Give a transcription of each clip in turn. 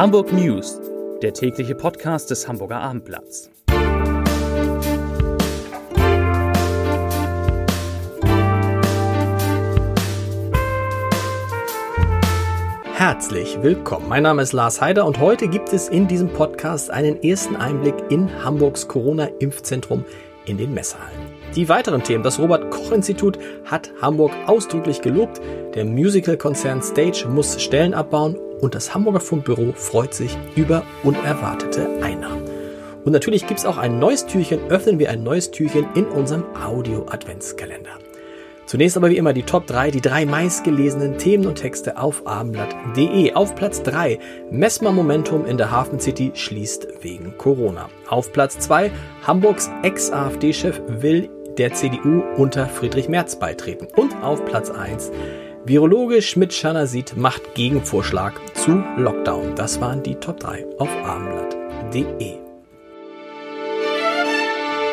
Hamburg News, der tägliche Podcast des Hamburger Abendblatts. Herzlich willkommen. Mein Name ist Lars Heider und heute gibt es in diesem Podcast einen ersten Einblick in Hamburgs Corona-Impfzentrum in den Messehallen. Die weiteren Themen. Das Robert Koch Institut hat Hamburg ausdrücklich gelobt. Der Musical-Konzern Stage muss Stellen abbauen und das Hamburger Fundbüro freut sich über unerwartete Einnahmen. Und natürlich gibt es auch ein neues Türchen, öffnen wir ein neues Türchen in unserem Audio-Adventskalender. Zunächst aber wie immer die Top 3, die drei meistgelesenen Themen und Texte auf abendblatt.de. Auf Platz 3, Messmer Momentum in der Hafen City schließt wegen Corona. Auf Platz 2, Hamburgs Ex-AfD-Chef will der CDU unter Friedrich Merz beitreten. Und auf Platz 1 Virologe Schmidt-Schanner sieht macht Gegenvorschlag zu Lockdown. Das waren die Top 3 auf abendblatt.de.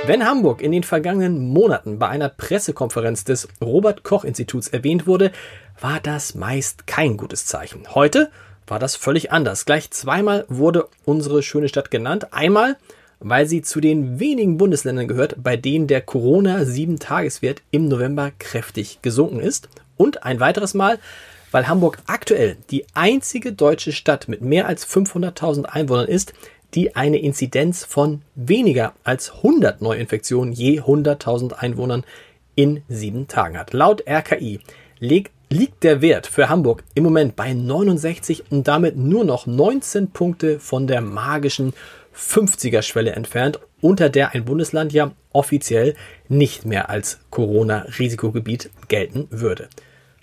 Wenn Hamburg in den vergangenen Monaten bei einer Pressekonferenz des Robert Koch Instituts erwähnt wurde, war das meist kein gutes Zeichen. Heute war das völlig anders. Gleich zweimal wurde unsere schöne Stadt genannt. Einmal weil sie zu den wenigen Bundesländern gehört, bei denen der Corona-7-Tageswert im November kräftig gesunken ist. Und ein weiteres Mal, weil Hamburg aktuell die einzige deutsche Stadt mit mehr als 500.000 Einwohnern ist, die eine Inzidenz von weniger als 100 Neuinfektionen je 100.000 Einwohnern in sieben Tagen hat. Laut RKI liegt der Wert für Hamburg im Moment bei 69 und damit nur noch 19 Punkte von der magischen 50er-Schwelle entfernt, unter der ein Bundesland ja offiziell nicht mehr als Corona-Risikogebiet gelten würde.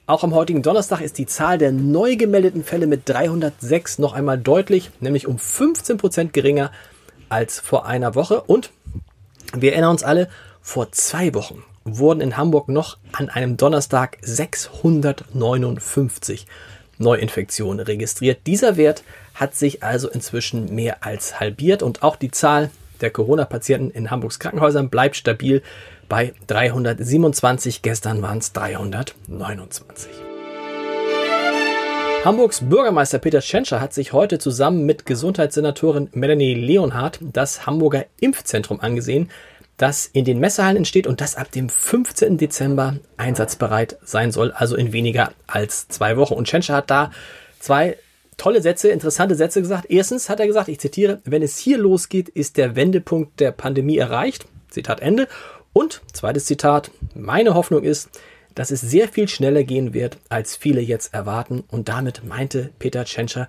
Auch am heutigen Donnerstag ist die Zahl der neu gemeldeten Fälle mit 306 noch einmal deutlich, nämlich um 15 Prozent geringer als vor einer Woche. Und wir erinnern uns alle, vor zwei Wochen wurden in Hamburg noch an einem Donnerstag 659 Neuinfektionen registriert. Dieser Wert hat sich also inzwischen mehr als halbiert und auch die Zahl der Corona-Patienten in Hamburgs Krankenhäusern bleibt stabil bei 327. Gestern waren es 329. Hamburgs Bürgermeister Peter Tschentscher hat sich heute zusammen mit Gesundheitssenatorin Melanie Leonhardt das Hamburger Impfzentrum angesehen, das in den Messehallen entsteht und das ab dem 15. Dezember einsatzbereit sein soll, also in weniger als zwei Wochen. Und Tschentscher hat da zwei tolle Sätze, interessante Sätze gesagt. Erstens hat er gesagt, ich zitiere, wenn es hier losgeht, ist der Wendepunkt der Pandemie erreicht. Zitat Ende. Und zweites Zitat, meine Hoffnung ist, dass es sehr viel schneller gehen wird, als viele jetzt erwarten. Und damit meinte Peter Tschentscher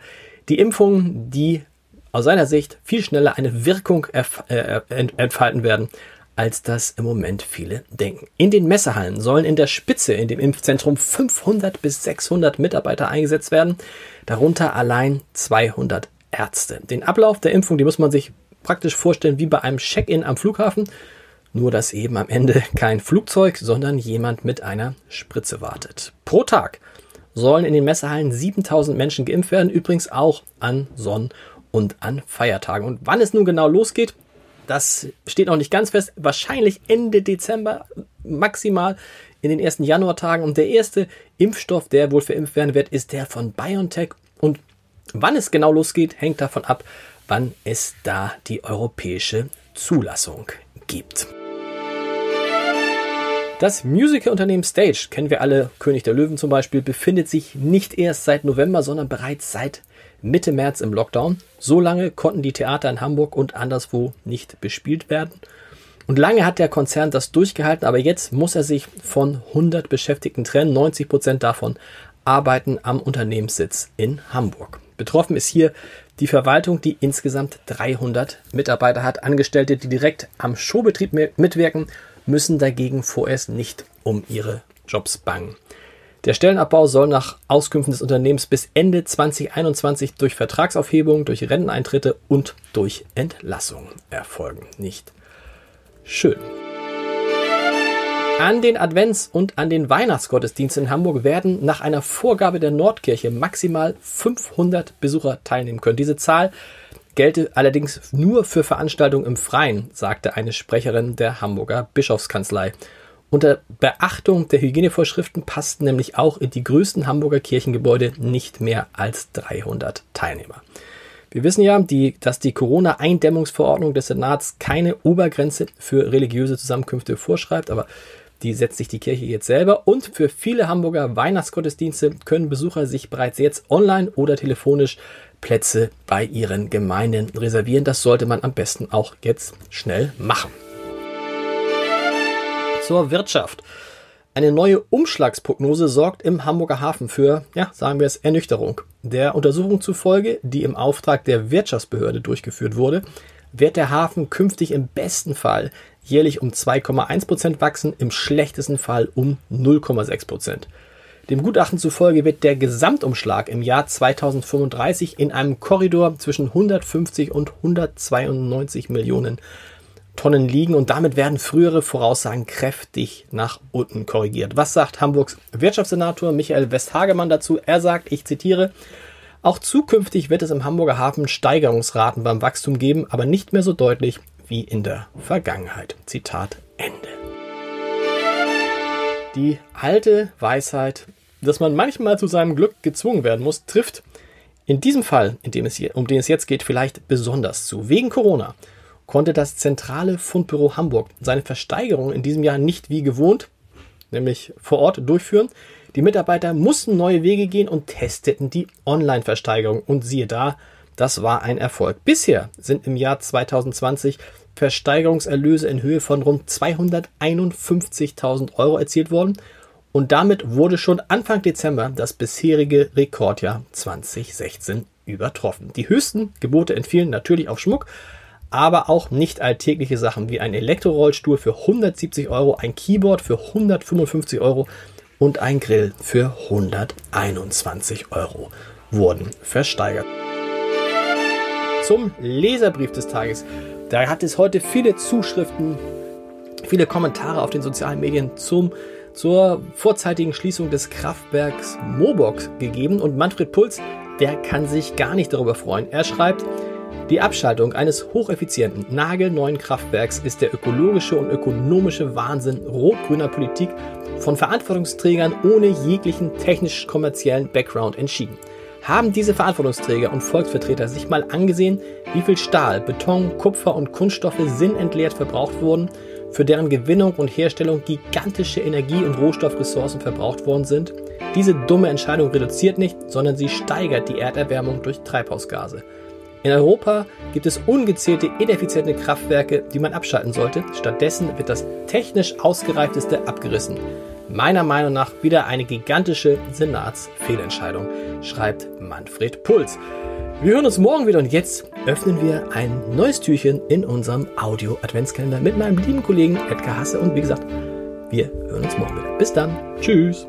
die Impfungen, die aus seiner Sicht viel schneller eine Wirkung äh, entfalten werden, als das im Moment viele denken. In den Messehallen sollen in der Spitze in dem Impfzentrum 500 bis 600 Mitarbeiter eingesetzt werden, darunter allein 200 Ärzte. Den Ablauf der Impfung, die muss man sich praktisch vorstellen wie bei einem Check-in am Flughafen, nur dass eben am Ende kein Flugzeug, sondern jemand mit einer Spritze wartet. Pro Tag sollen in den Messehallen 7000 Menschen geimpft werden, übrigens auch an Sonn- und an Feiertagen. Und wann es nun genau losgeht, das steht noch nicht ganz fest. Wahrscheinlich Ende Dezember, maximal in den ersten Januartagen. Und der erste Impfstoff, der wohl verimpft werden wird, ist der von BioNTech. Und wann es genau losgeht, hängt davon ab, wann es da die europäische Zulassung gibt. Das Musical-Unternehmen Stage, kennen wir alle, König der Löwen zum Beispiel, befindet sich nicht erst seit November, sondern bereits seit Mitte März im Lockdown. So lange konnten die Theater in Hamburg und anderswo nicht bespielt werden. Und lange hat der Konzern das durchgehalten, aber jetzt muss er sich von 100 Beschäftigten trennen. 90 Prozent davon arbeiten am Unternehmenssitz in Hamburg. Betroffen ist hier die Verwaltung, die insgesamt 300 Mitarbeiter hat. Angestellte, die direkt am Showbetrieb mitwirken, müssen dagegen vorerst nicht um ihre Jobs bangen. Der Stellenabbau soll nach Auskünften des Unternehmens bis Ende 2021 durch Vertragsaufhebung, durch Renteneintritte und durch Entlassung erfolgen. Nicht schön. An den Advents- und an den Weihnachtsgottesdiensten in Hamburg werden nach einer Vorgabe der Nordkirche maximal 500 Besucher teilnehmen können. Diese Zahl gelte allerdings nur für Veranstaltungen im Freien, sagte eine Sprecherin der Hamburger Bischofskanzlei. Unter Beachtung der Hygienevorschriften passten nämlich auch in die größten Hamburger Kirchengebäude nicht mehr als 300 Teilnehmer. Wir wissen ja, die, dass die Corona-Eindämmungsverordnung des Senats keine Obergrenze für religiöse Zusammenkünfte vorschreibt, aber die setzt sich die Kirche jetzt selber. Und für viele Hamburger Weihnachtsgottesdienste können Besucher sich bereits jetzt online oder telefonisch Plätze bei ihren Gemeinden reservieren. Das sollte man am besten auch jetzt schnell machen. Zur Wirtschaft. Eine neue Umschlagsprognose sorgt im Hamburger Hafen für, ja, sagen wir es, Ernüchterung. Der Untersuchung zufolge, die im Auftrag der Wirtschaftsbehörde durchgeführt wurde, wird der Hafen künftig im besten Fall jährlich um 2,1 Prozent wachsen, im schlechtesten Fall um 0,6 Prozent. Dem Gutachten zufolge wird der Gesamtumschlag im Jahr 2035 in einem Korridor zwischen 150 und 192 Millionen Tonnen liegen und damit werden frühere Voraussagen kräftig nach unten korrigiert. Was sagt Hamburgs Wirtschaftssenator Michael Westhagemann dazu? Er sagt, ich zitiere, auch zukünftig wird es im Hamburger Hafen Steigerungsraten beim Wachstum geben, aber nicht mehr so deutlich wie in der Vergangenheit. Zitat Ende. Die alte Weisheit, dass man manchmal zu seinem Glück gezwungen werden muss, trifft in diesem Fall, in dem es hier, um den es jetzt geht, vielleicht besonders zu. Wegen Corona konnte das zentrale Fundbüro Hamburg seine Versteigerung in diesem Jahr nicht wie gewohnt, nämlich vor Ort, durchführen. Die Mitarbeiter mussten neue Wege gehen und testeten die Online-Versteigerung. Und siehe da, das war ein Erfolg. Bisher sind im Jahr 2020 Versteigerungserlöse in Höhe von rund 251.000 Euro erzielt worden. Und damit wurde schon Anfang Dezember das bisherige Rekordjahr 2016 übertroffen. Die höchsten Gebote entfielen natürlich auf Schmuck, aber auch nicht alltägliche Sachen wie ein Elektrorollstuhl für 170 Euro, ein Keyboard für 155 Euro und ein Grill für 121 Euro wurden versteigert. Zum Leserbrief des Tages. Da hat es heute viele Zuschriften, viele Kommentare auf den sozialen Medien zum, zur vorzeitigen Schließung des Kraftwerks Mobox gegeben und Manfred Puls, der kann sich gar nicht darüber freuen. Er schreibt, die Abschaltung eines hocheffizienten, nagelneuen Kraftwerks ist der ökologische und ökonomische Wahnsinn rot-grüner Politik von Verantwortungsträgern ohne jeglichen technisch-kommerziellen Background entschieden. Haben diese Verantwortungsträger und Volksvertreter sich mal angesehen, wie viel Stahl, Beton, Kupfer und Kunststoffe sinnentleert verbraucht wurden, für deren Gewinnung und Herstellung gigantische Energie- und Rohstoffressourcen verbraucht worden sind? Diese dumme Entscheidung reduziert nicht, sondern sie steigert die Erderwärmung durch Treibhausgase. In Europa gibt es ungezählte ineffiziente Kraftwerke, die man abschalten sollte. Stattdessen wird das technisch ausgereifteste abgerissen. Meiner Meinung nach wieder eine gigantische Senatsfehlentscheidung, schreibt Manfred Puls. Wir hören uns morgen wieder und jetzt öffnen wir ein neues Türchen in unserem Audio-Adventskalender mit meinem lieben Kollegen Edgar Hasse und wie gesagt, wir hören uns morgen wieder. Bis dann. Tschüss.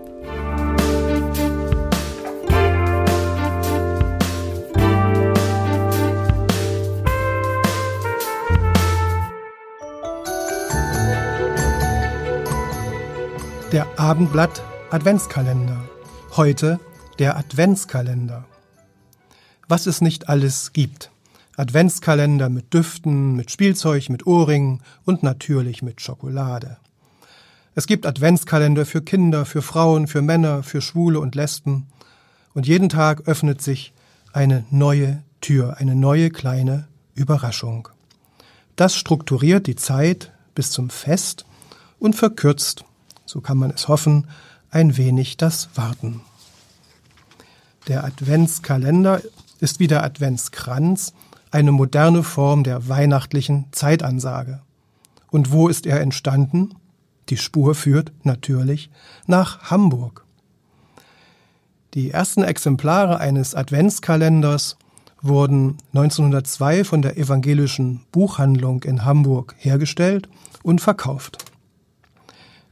Der Abendblatt Adventskalender. Heute der Adventskalender. Was es nicht alles gibt. Adventskalender mit Düften, mit Spielzeug, mit Ohrringen und natürlich mit Schokolade. Es gibt Adventskalender für Kinder, für Frauen, für Männer, für Schwule und Lesben. Und jeden Tag öffnet sich eine neue Tür, eine neue kleine Überraschung. Das strukturiert die Zeit bis zum Fest und verkürzt so kann man es hoffen, ein wenig das Warten. Der Adventskalender ist wie der Adventskranz eine moderne Form der weihnachtlichen Zeitansage. Und wo ist er entstanden? Die Spur führt natürlich nach Hamburg. Die ersten Exemplare eines Adventskalenders wurden 1902 von der evangelischen Buchhandlung in Hamburg hergestellt und verkauft.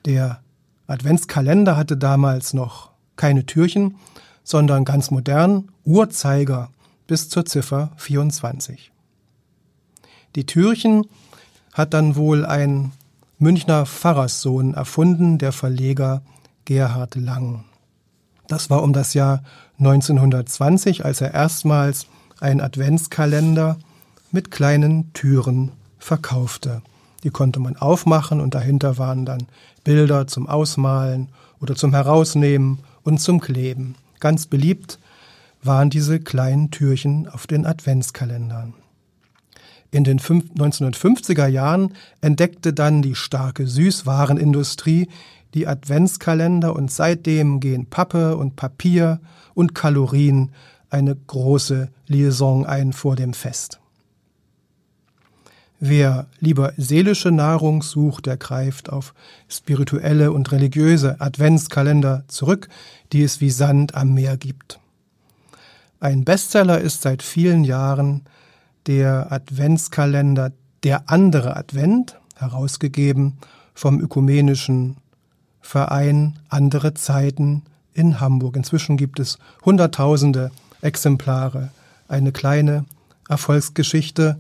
Der Adventskalender hatte damals noch keine Türchen, sondern ganz modern Uhrzeiger bis zur Ziffer 24. Die Türchen hat dann wohl ein Münchner Pfarrerssohn erfunden, der Verleger Gerhard Lang. Das war um das Jahr 1920, als er erstmals einen Adventskalender mit kleinen Türen verkaufte. Die konnte man aufmachen und dahinter waren dann Bilder zum Ausmalen oder zum Herausnehmen und zum Kleben. Ganz beliebt waren diese kleinen Türchen auf den Adventskalendern. In den 1950er Jahren entdeckte dann die starke Süßwarenindustrie die Adventskalender und seitdem gehen Pappe und Papier und Kalorien eine große Liaison ein vor dem Fest. Wer lieber seelische Nahrung sucht, der greift auf spirituelle und religiöse Adventskalender zurück, die es wie Sand am Meer gibt. Ein Bestseller ist seit vielen Jahren der Adventskalender Der andere Advent, herausgegeben vom ökumenischen Verein Andere Zeiten in Hamburg. Inzwischen gibt es Hunderttausende Exemplare. Eine kleine Erfolgsgeschichte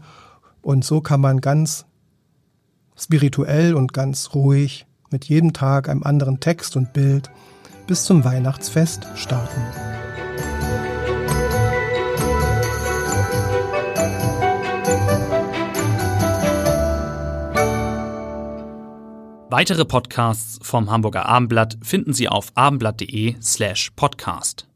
und so kann man ganz spirituell und ganz ruhig mit jedem Tag einem anderen Text und Bild bis zum Weihnachtsfest starten. Weitere Podcasts vom Hamburger Abendblatt finden Sie auf abendblatt.de slash podcast.